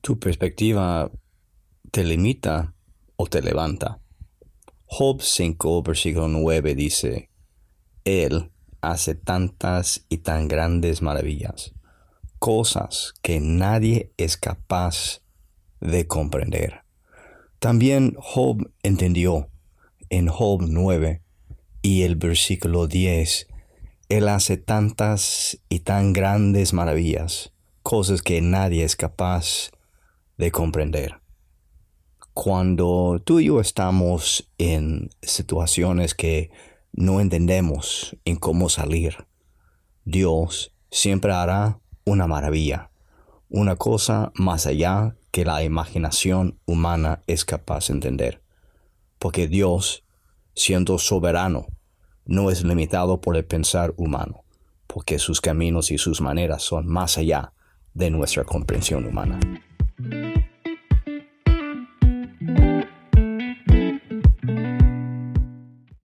tu perspectiva te limita o te levanta. Job 5, versículo 9 dice, Él hace tantas y tan grandes maravillas, cosas que nadie es capaz de comprender. También Job entendió en Job 9 y el versículo 10, Él hace tantas y tan grandes maravillas, cosas que nadie es capaz de comprender. Cuando tú y yo estamos en situaciones que no entendemos en cómo salir, Dios siempre hará una maravilla, una cosa más allá que la imaginación humana es capaz de entender. Porque Dios, siendo soberano, no es limitado por el pensar humano, porque sus caminos y sus maneras son más allá de nuestra comprensión humana.